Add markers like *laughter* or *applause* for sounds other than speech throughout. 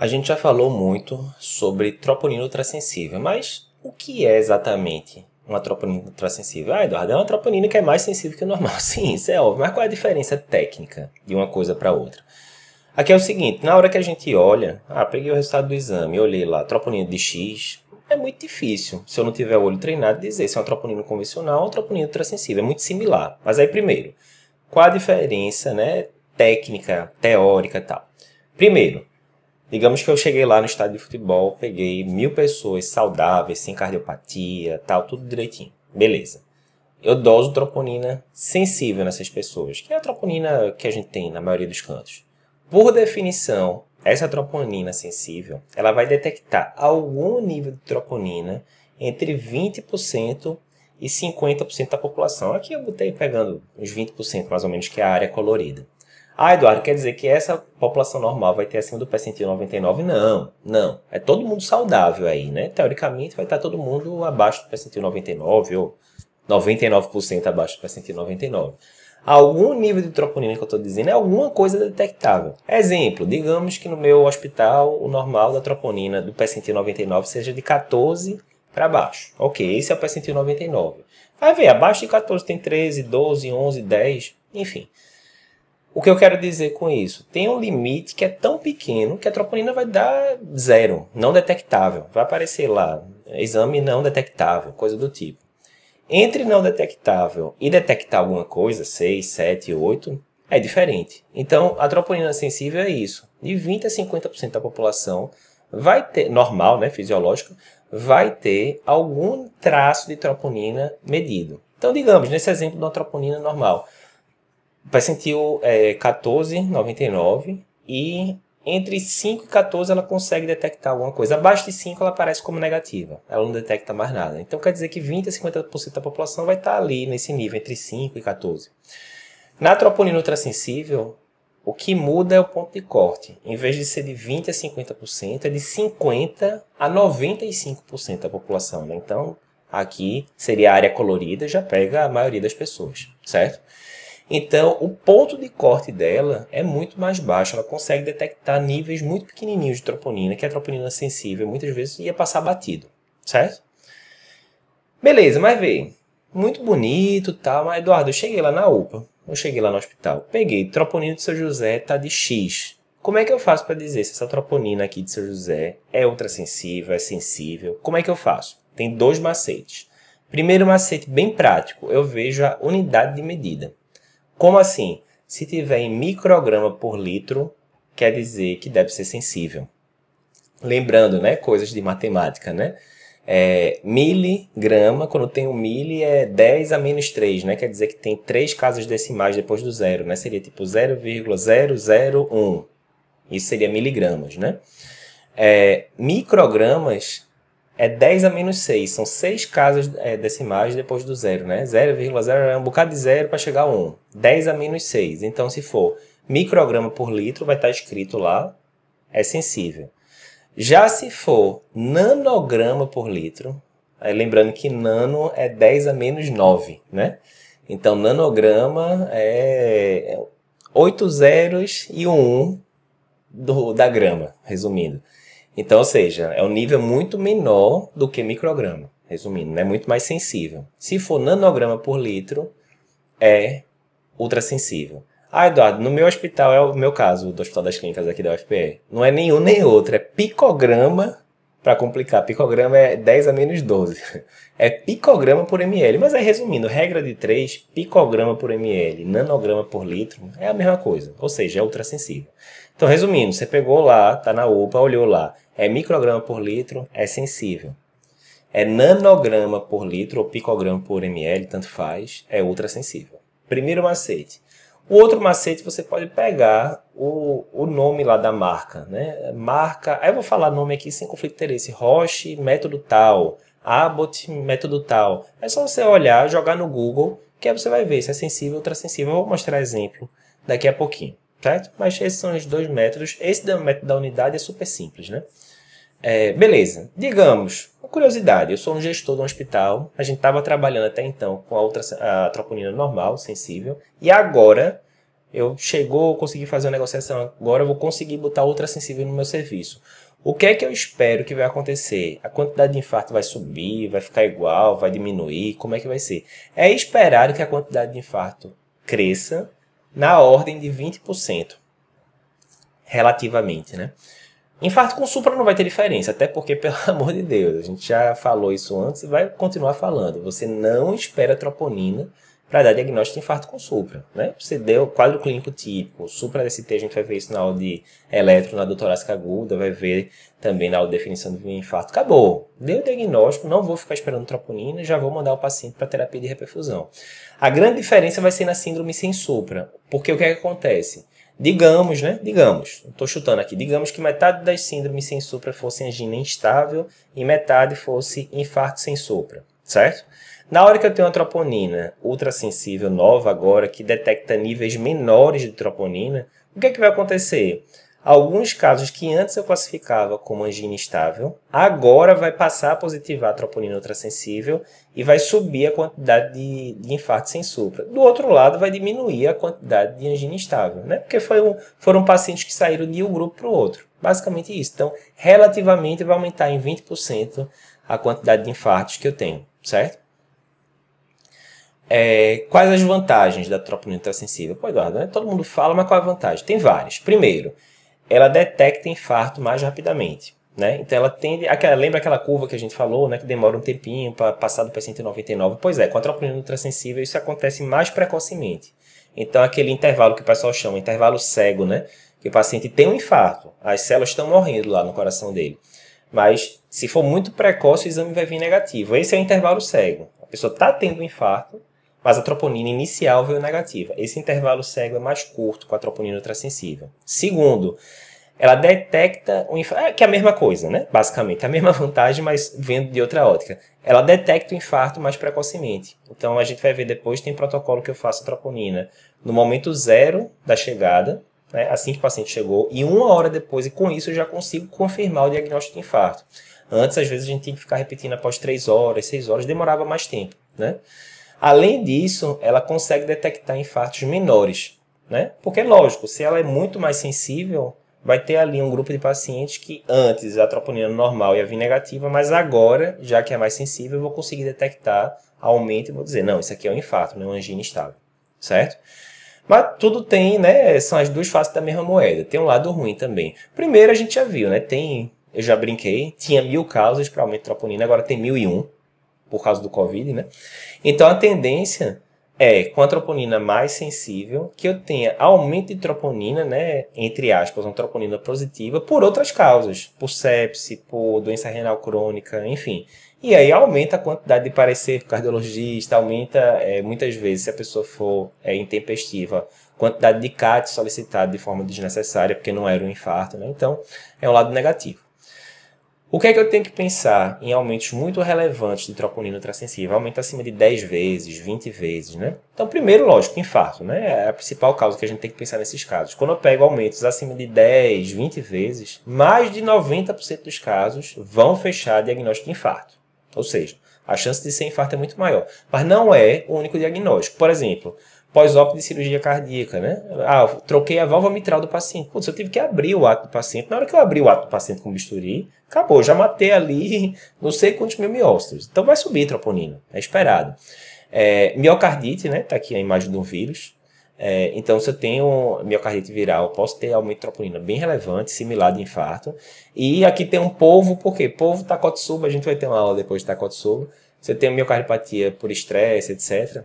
A gente já falou muito sobre troponina ultrassensível, mas o que é exatamente uma troponina ultrassensível? Ah, Eduardo, é uma troponina que é mais sensível que o normal. *laughs* Sim, isso é óbvio, mas qual é a diferença técnica de uma coisa para outra? Aqui é o seguinte, na hora que a gente olha, ah, peguei o resultado do exame, olhei lá, troponina de X, é muito difícil, se eu não tiver o olho treinado, dizer se é uma troponina convencional ou uma troponina ultrassensível. É muito similar. Mas aí, primeiro, qual a diferença né, técnica, teórica e tal? Primeiro, Digamos que eu cheguei lá no estádio de futebol, peguei mil pessoas saudáveis, sem cardiopatia, tal, tudo direitinho. Beleza. Eu doso troponina sensível nessas pessoas, que é a troponina que a gente tem na maioria dos cantos. Por definição, essa troponina sensível, ela vai detectar algum nível de troponina entre 20% e 50% da população. Aqui eu botei pegando uns 20% mais ou menos, que é a área colorida. Ah, Eduardo, quer dizer que essa população normal vai ter acima do percentil 99? Não, não. É todo mundo saudável aí, né? Teoricamente vai estar todo mundo abaixo do percentil 99 ou 99% abaixo do percentil 99. Algum nível de troponina que eu estou dizendo é alguma coisa detectável. Exemplo, digamos que no meu hospital o normal da troponina do percentil 99 seja de 14 para baixo. Ok, esse é o percentil 99. Vai ver, abaixo de 14 tem 13, 12, 11, 10, enfim. O que eu quero dizer com isso? Tem um limite que é tão pequeno que a troponina vai dar zero, não detectável. Vai aparecer lá, exame não detectável, coisa do tipo. Entre não detectável e detectar alguma coisa, 6, 7, 8, é diferente. Então, a troponina sensível é isso. De 20 a 50% da população vai ter, normal, né, fisiológico, vai ter algum traço de troponina medido. Então, digamos, nesse exemplo de uma troponina normal, percentil é 14,99 e entre 5 e 14 ela consegue detectar alguma coisa. Abaixo de 5 ela aparece como negativa. Ela não detecta mais nada. Então quer dizer que 20 a 50% da população vai estar ali nesse nível, entre 5 e 14. Na troponina ultrassensível, o que muda é o ponto de corte. Em vez de ser de 20 a 50%, é de 50 a 95% da população. Né? Então, aqui seria a área colorida, já pega a maioria das pessoas, certo? Então, o ponto de corte dela é muito mais baixo. Ela consegue detectar níveis muito pequenininhos de troponina, que a troponina sensível muitas vezes ia passar batido, certo? Beleza, mas vê, muito bonito, tal, mas Eduardo, eu cheguei lá na UPA, eu cheguei lá no hospital, peguei troponina de São José, tá de X. Como é que eu faço para dizer se essa troponina aqui de São José é ultrassensível, é sensível? Como é que eu faço? Tem dois macetes. Primeiro macete bem prático, eu vejo a unidade de medida. Como assim? Se tiver em micrograma por litro, quer dizer que deve ser sensível. Lembrando, né, coisas de matemática, né? É, miligrama, quando tem um mili, é 10 a menos 3, né? Quer dizer que tem três casas decimais depois do zero, né? Seria tipo 0,001. Isso seria miligramas, né? É, microgramas é 10 a menos 6. São 6 casas é, decimais depois do zero, né? 0,0 é um bocado de zero para chegar a 1. 10 a menos 6. Então, se for micrograma por litro, vai estar escrito lá, é sensível. Já se for nanograma por litro, lembrando que nano é 10 a menos 9, né? Então, nanograma é 8 zeros e um 1 do, da grama, resumindo. Então, ou seja, é um nível muito menor do que micrograma, resumindo, é muito mais sensível. Se for nanograma por litro, é ultrassensível. Ah, Eduardo, no meu hospital, é o meu caso, do Hospital das Clínicas aqui da UFPE, não é nenhum nem outro, é picograma, para complicar, picograma é 10 a menos 12. *laughs* É picograma por ml, mas aí resumindo, regra de 3, picograma por ml, nanograma por litro, é a mesma coisa, ou seja, é ultrassensível. Então, resumindo, você pegou lá, tá na UPA, olhou lá, é micrograma por litro, é sensível. É nanograma por litro ou picograma por ml, tanto faz, é ultrassensível. Primeiro macete. O outro macete você pode pegar o, o nome lá da marca, né? Marca, aí eu vou falar nome aqui sem conflito de interesse. Roche, método tal. Abbott, método tal. É só você olhar, jogar no Google, que aí você vai ver se é sensível ou ultrassensível. Eu vou mostrar exemplo daqui a pouquinho certo? Mas esses são os dois métodos. Esse do método da unidade é super simples, né? É, beleza. Digamos, uma curiosidade, eu sou um gestor de um hospital, a gente estava trabalhando até então com a, a troponina normal, sensível, e agora Eu chegou, consegui fazer uma negociação, agora eu vou conseguir botar outra sensível no meu serviço. O que é que eu espero que vai acontecer? A quantidade de infarto vai subir, vai ficar igual, vai diminuir? Como é que vai ser? É esperado que a quantidade de infarto cresça na ordem de 20%, relativamente, né? Infarto com supra não vai ter diferença, até porque, *laughs* pelo amor de Deus, a gente já falou isso antes e vai continuar falando. Você não espera troponina para dar diagnóstico de infarto com supra. Né? Você deu quadro clínico típico, supra DST, a gente vai ver isso na aula de eletro, na doutorácica aguda, vai ver também na aula de definição de infarto. Acabou. Deu o diagnóstico, não vou ficar esperando troponina, já vou mandar o paciente para terapia de reperfusão. A grande diferença vai ser na síndrome sem supra, porque o que, é que acontece? Digamos, né? Digamos, estou chutando aqui, digamos que metade das síndromes sem supra fosse angina instável e metade fosse infarto sem supra, certo? Na hora que eu tenho uma troponina ultrassensível nova agora, que detecta níveis menores de troponina, o que, é que vai acontecer? Alguns casos que antes eu classificava como angina estável, agora vai passar a positivar a troponina ultrassensível e vai subir a quantidade de, de infarto sem supra. Do outro lado, vai diminuir a quantidade de angina estável, né? Porque um, foram pacientes que saíram de um grupo para o outro. Basicamente isso. Então, relativamente, vai aumentar em 20% a quantidade de infartos que eu tenho, certo? É, quais as vantagens da troponina ultrassensível? Pô, Eduardo, né? todo mundo fala, mas qual é a vantagem? Tem várias. Primeiro, ela detecta infarto mais rapidamente. Né? Então ela tende. Aquela, lembra aquela curva que a gente falou, né? Que demora um tempinho para passar do paciente 99? Pois é, com a troponina ultrassensível isso acontece mais precocemente. Então aquele intervalo que o pessoal chama intervalo cego, né? Que o paciente tem um infarto, as células estão morrendo lá no coração dele. Mas se for muito precoce, o exame vai vir negativo. Esse é o intervalo cego. A pessoa está tendo um infarto, mas a troponina inicial veio negativa. Esse intervalo cego é mais curto com a troponina ultrassensível. Segundo, ela detecta o infarto, é, que é a mesma coisa, né? Basicamente, é a mesma *laughs* vantagem, mas vendo de outra ótica. Ela detecta o infarto mais precocemente. Então a gente vai ver depois, tem protocolo que eu faço a troponina no momento zero da chegada, né? assim que o paciente chegou, e uma hora depois, e com isso eu já consigo confirmar o diagnóstico de infarto. Antes, às vezes, a gente tinha que ficar repetindo após três horas, seis horas, demorava mais tempo, né? Além disso, ela consegue detectar infartos menores, né? Porque, lógico, se ela é muito mais sensível, vai ter ali um grupo de pacientes que antes a troponina normal ia vir negativa, mas agora, já que é mais sensível, eu vou conseguir detectar aumento e vou dizer, não, isso aqui é um infarto, não é uma angina estável, certo? Mas tudo tem, né? São as duas faces da mesma moeda. Tem um lado ruim também. Primeiro, a gente já viu, né? Tem, eu já brinquei, tinha mil causas para aumento de troponina, agora tem mil e um por causa do Covid, né? Então a tendência é, com a troponina mais sensível, que eu tenha aumento de troponina, né, entre aspas, uma troponina positiva, por outras causas, por sepse, por doença renal crônica, enfim. E aí aumenta a quantidade de parecer cardiologista, aumenta, é, muitas vezes, se a pessoa for é, intempestiva, quantidade de CAT solicitado de forma desnecessária, porque não era um infarto, né? Então, é um lado negativo. O que é que eu tenho que pensar em aumentos muito relevantes de troponina ultrassensível? Aumento acima de 10 vezes, 20 vezes, né? Então, primeiro, lógico, infarto, né? É a principal causa que a gente tem que pensar nesses casos. Quando eu pego aumentos acima de 10, 20 vezes, mais de 90% dos casos vão fechar diagnóstico de infarto. Ou seja, a chance de ser infarto é muito maior. Mas não é o único diagnóstico. Por exemplo, pós-op de cirurgia cardíaca, né? Ah, troquei a válvula mitral do paciente. Putz, eu tive que abrir o ato do paciente. Na hora que eu abri o ato do paciente com bisturi, acabou, já matei ali *laughs* não sei quantos mil miócitos. Então vai subir troponina, é esperado. É, miocardite, né? Tá aqui a imagem de um vírus. É, então, se eu tenho miocardite viral, posso ter aumento de troponina bem relevante, similar de infarto. E aqui tem um polvo, por quê? Polvo Takotsubo, a gente vai ter uma aula depois de Takotsubo. Você tem miocardiopatia por estresse, etc.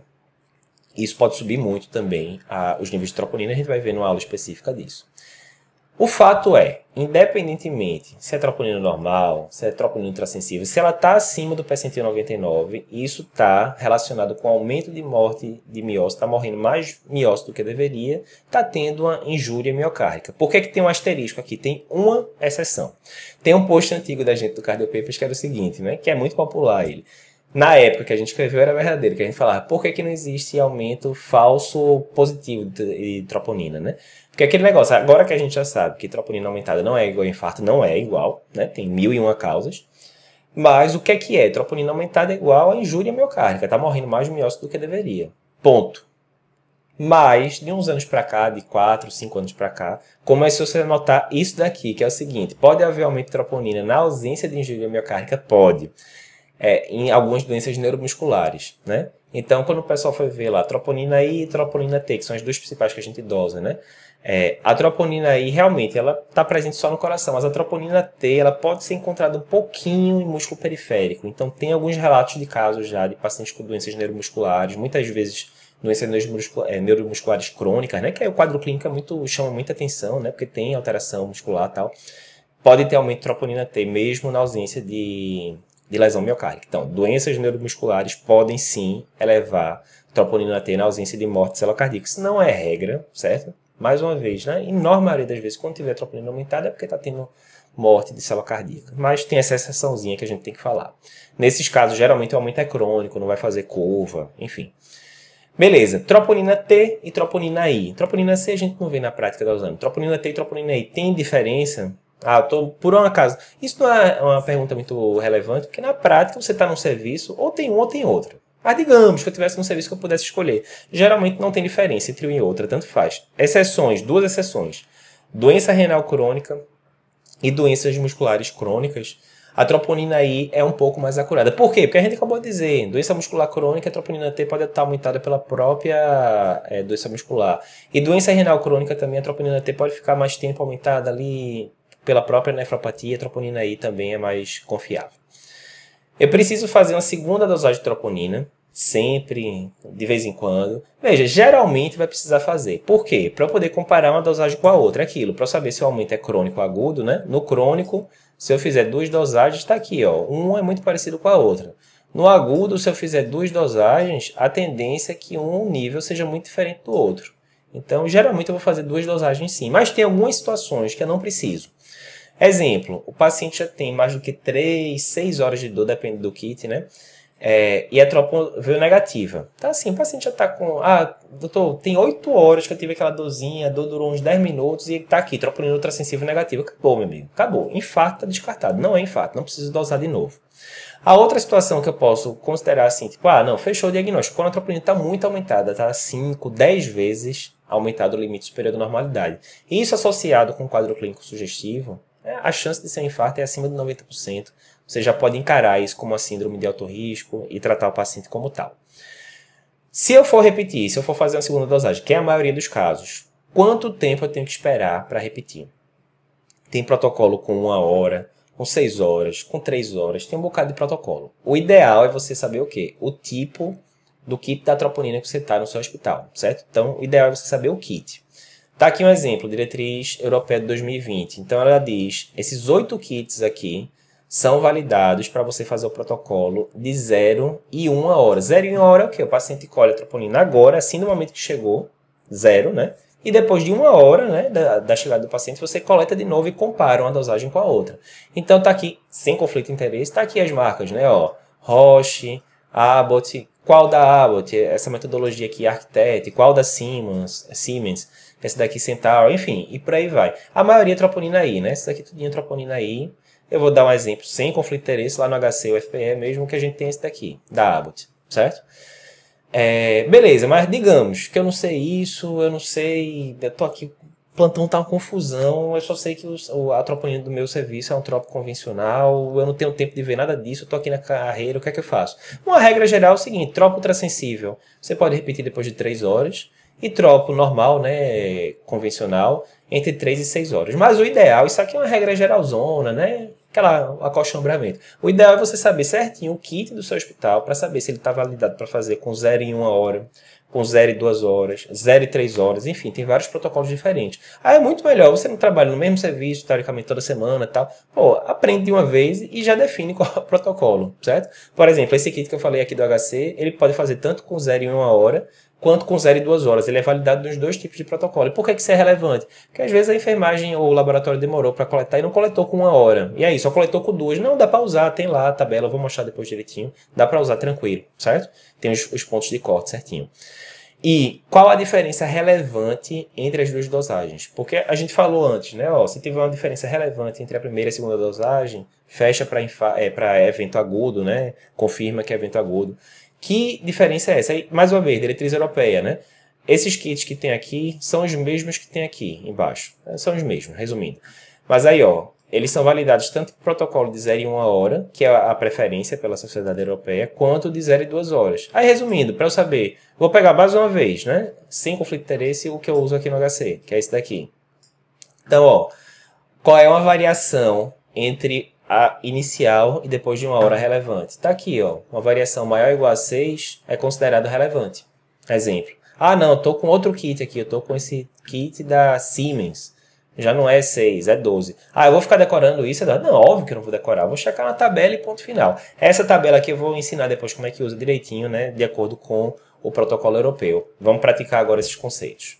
Isso pode subir muito também a, os níveis de troponina, a gente vai ver numa aula específica disso. O fato é, independentemente se é troponina normal, se é troponina ultrassensível, se ela está acima do percentil 99, isso está relacionado com aumento de morte de miócito, está morrendo mais miócito do que deveria, está tendo uma injúria miocárdica. Por que, que tem um asterisco aqui? Tem uma exceção. Tem um post antigo da gente do Cardiopapers que era o seguinte, né, que é muito popular ele na época que a gente escreveu era verdadeiro, que a gente falava, por que, que não existe aumento falso positivo de, troponina, né? Porque aquele negócio, agora que a gente já sabe que troponina aumentada não é igual a infarto, não é igual, né? Tem mil e uma causas. Mas o que é que é? Troponina aumentada é igual a injúria miocárdica, tá morrendo mais de miócito do que deveria. Ponto. Mas, de uns anos para cá, de 4, 5 anos para cá, começou a notar isso daqui, que é o seguinte: pode haver aumento de troponina na ausência de ingerir miocárdica? Pode. É, em algumas doenças neuromusculares, né? Então, quando o pessoal foi ver lá, troponina I e troponina T, que são as duas principais que a gente dosa, né? É, a troponina I, realmente, ela está presente só no coração, mas a troponina T, ela pode ser encontrada um pouquinho em músculo periférico. Então, tem alguns relatos de casos já de pacientes com doenças neuromusculares, muitas vezes doenças é, neuromusculares crônicas, né? Que é o quadro clínico é muito, chama muita atenção, né? Porque tem alteração muscular e tal. Pode ter aumento de troponina T, mesmo na ausência de, de lesão miocárdica. Então, doenças neuromusculares podem sim elevar troponina T na ausência de morte celular cardíaca. Isso não é regra, certo? Mais uma vez, né? Em enorme maioria das vezes, quando tiver troponina aumentada, é porque está tendo morte de célula cardíaca. Mas tem essa exceçãozinha que a gente tem que falar. Nesses casos, geralmente o aumento é crônico, não vai fazer curva, enfim. Beleza, troponina T e troponina I. Troponina C a gente não vê na prática da usando. Troponina T e troponina I tem diferença? Ah, tô, por um acaso. Isso não é uma pergunta muito relevante, porque na prática você está num serviço, ou tem um ou tem outro. Mas digamos que eu tivesse num serviço que eu pudesse escolher. Geralmente não tem diferença entre um e outra, tanto faz. Exceções, duas exceções. Doença renal crônica e doenças musculares crônicas a troponina I é um pouco mais acurada. Por quê? Porque a gente acabou de dizer, doença muscular crônica, a troponina T pode estar aumentada pela própria é, doença muscular. E doença renal crônica também, a troponina T pode ficar mais tempo aumentada ali pela própria nefropatia, a troponina I também é mais confiável. Eu preciso fazer uma segunda dosagem de troponina, sempre, de vez em quando. Veja, geralmente vai precisar fazer. Por quê? Para eu poder comparar uma dosagem com a outra. Aquilo, para saber se o aumento é crônico ou agudo, né? No crônico, se eu fizer duas dosagens, está aqui, ó. Um é muito parecido com a outra. No agudo, se eu fizer duas dosagens, a tendência é que um nível seja muito diferente do outro. Então, geralmente eu vou fazer duas dosagens sim, mas tem algumas situações que eu não preciso. Exemplo, o paciente já tem mais do que 3, 6 horas de dor, depende do kit, né? É, e a tropo veio negativa. Tá assim, o paciente já tá com. Ah, doutor, tem 8 horas que eu tive aquela dorzinha, a dor durou uns 10 minutos e tá aqui, troponina ultrassensível negativa. Acabou, meu amigo. Acabou. Infarto tá descartado. Não é infarto, não precisa dosar de novo. A outra situação que eu posso considerar assim, tipo, ah, não, fechou o diagnóstico. Quando a troponina está muito aumentada, tá 5, 10 vezes aumentado o limite superior da normalidade. Isso associado com um quadro clínico sugestivo, a chance de ser um infarto é acima de 90%. Você já pode encarar isso como uma síndrome de alto risco e tratar o paciente como tal. Se eu for repetir, se eu for fazer uma segunda dosagem, que é a maioria dos casos, quanto tempo eu tenho que esperar para repetir? Tem protocolo com uma hora, com seis horas, com três horas, tem um bocado de protocolo. O ideal é você saber o quê? O tipo do kit da troponina que você está no seu hospital, certo? Então, o ideal é você saber o kit. Tá aqui um exemplo, diretriz europeia de 2020. Então ela diz, esses oito kits aqui são validados para você fazer o protocolo de 0 e 1 hora. 0 e 1 hora é o quê? O paciente colhe a troponina agora, assim no momento que chegou, zero, né? E depois de uma hora né, da, da, chegada do paciente, você coleta de novo e compara uma dosagem com a outra. Então tá aqui, sem conflito de interesse, tá aqui as marcas, né? Ó, Roche, Abbott, qual da Abbott, essa metodologia aqui, Architect, qual da Siemens, Siemens esse daqui Centaur, enfim, e por aí vai. A maioria é troponina I, né? Esse daqui tudo é troponina I. Eu vou dar um exemplo sem conflito de interesse lá no HC ou FPE, mesmo que a gente tenha esse daqui, da Abbott, certo? É, beleza, mas digamos que eu não sei isso, eu não sei, eu tô aqui, plantão tá uma confusão, eu só sei que o, a do meu serviço é um tropo convencional, eu não tenho tempo de ver nada disso, eu tô aqui na carreira, o que é que eu faço? Uma regra geral é o seguinte, tropo ultrassensível, você pode repetir depois de 3 horas, e tropo normal, né, convencional, entre 3 e 6 horas. Mas o ideal, isso aqui é uma regra geralzona, né? Aquela acostumbramento. O ideal é você saber certinho o kit do seu hospital para saber se ele está validado para fazer com 0 em 1 hora, com 0 e 2 horas, 0 e 3 horas, enfim, tem vários protocolos diferentes. Aí é muito melhor, você não trabalha no mesmo serviço, teoricamente, toda semana e tal. Pô, aprende de uma vez e já define qual é o protocolo, certo? Por exemplo, esse kit que eu falei aqui do HC, ele pode fazer tanto com 0 em 1 hora, quanto com 0 e 2 horas. Ele é validado nos dois tipos de protocolo. E por que, isso é relevante? Porque às vezes a enfermagem ou o laboratório demorou para coletar e não coletou com uma hora. E aí, só coletou com duas. Não, dá para usar, tem lá a tabela, eu vou mostrar depois direitinho. Dá para usar tranquilo, certo? Tem os, os pontos de corte certinho. E qual a diferença relevante entre as duas dosagens? Porque a gente falou antes, né? Ó, se tiver uma diferença relevante entre a primeira e a segunda dosagem, fecha para é, evento agudo, né? Confirma que é evento agudo. Que diferença é essa? Aí, mais uma vez, diretriz europeia, né? esses kits que tem aqui são os mesmos que tem aqui embaixo. São os mesmos, resumindo. Mas aí, ó, eles são validados tanto o protocolo de 0 e 1 hora, que é a preferência pela sociedade europeia, quanto de 0 e 2 horas. Aí, resumindo, para eu saber, vou pegar mais uma vez, né? Sem conflito de interesse, o que eu uso aqui no HC, que é esse daqui. Então, ó, qual é uma variação entre a inicial e depois de uma hora relevante? Está aqui, ó, uma variação maior ou igual a 6 é considerado relevante. Exemplo. Ah, não, eu tô com outro kit aqui, eu tô com esse kit da Siemens. Já não é 6, é 12. Ah, eu vou ficar decorando isso? Não, óbvio que eu não vou decorar. Vou checar na tabela e ponto final. Essa tabela aqui eu vou ensinar depois como é que usa direitinho, né? De acordo com o protocolo europeu. Vamos praticar agora esses conceitos.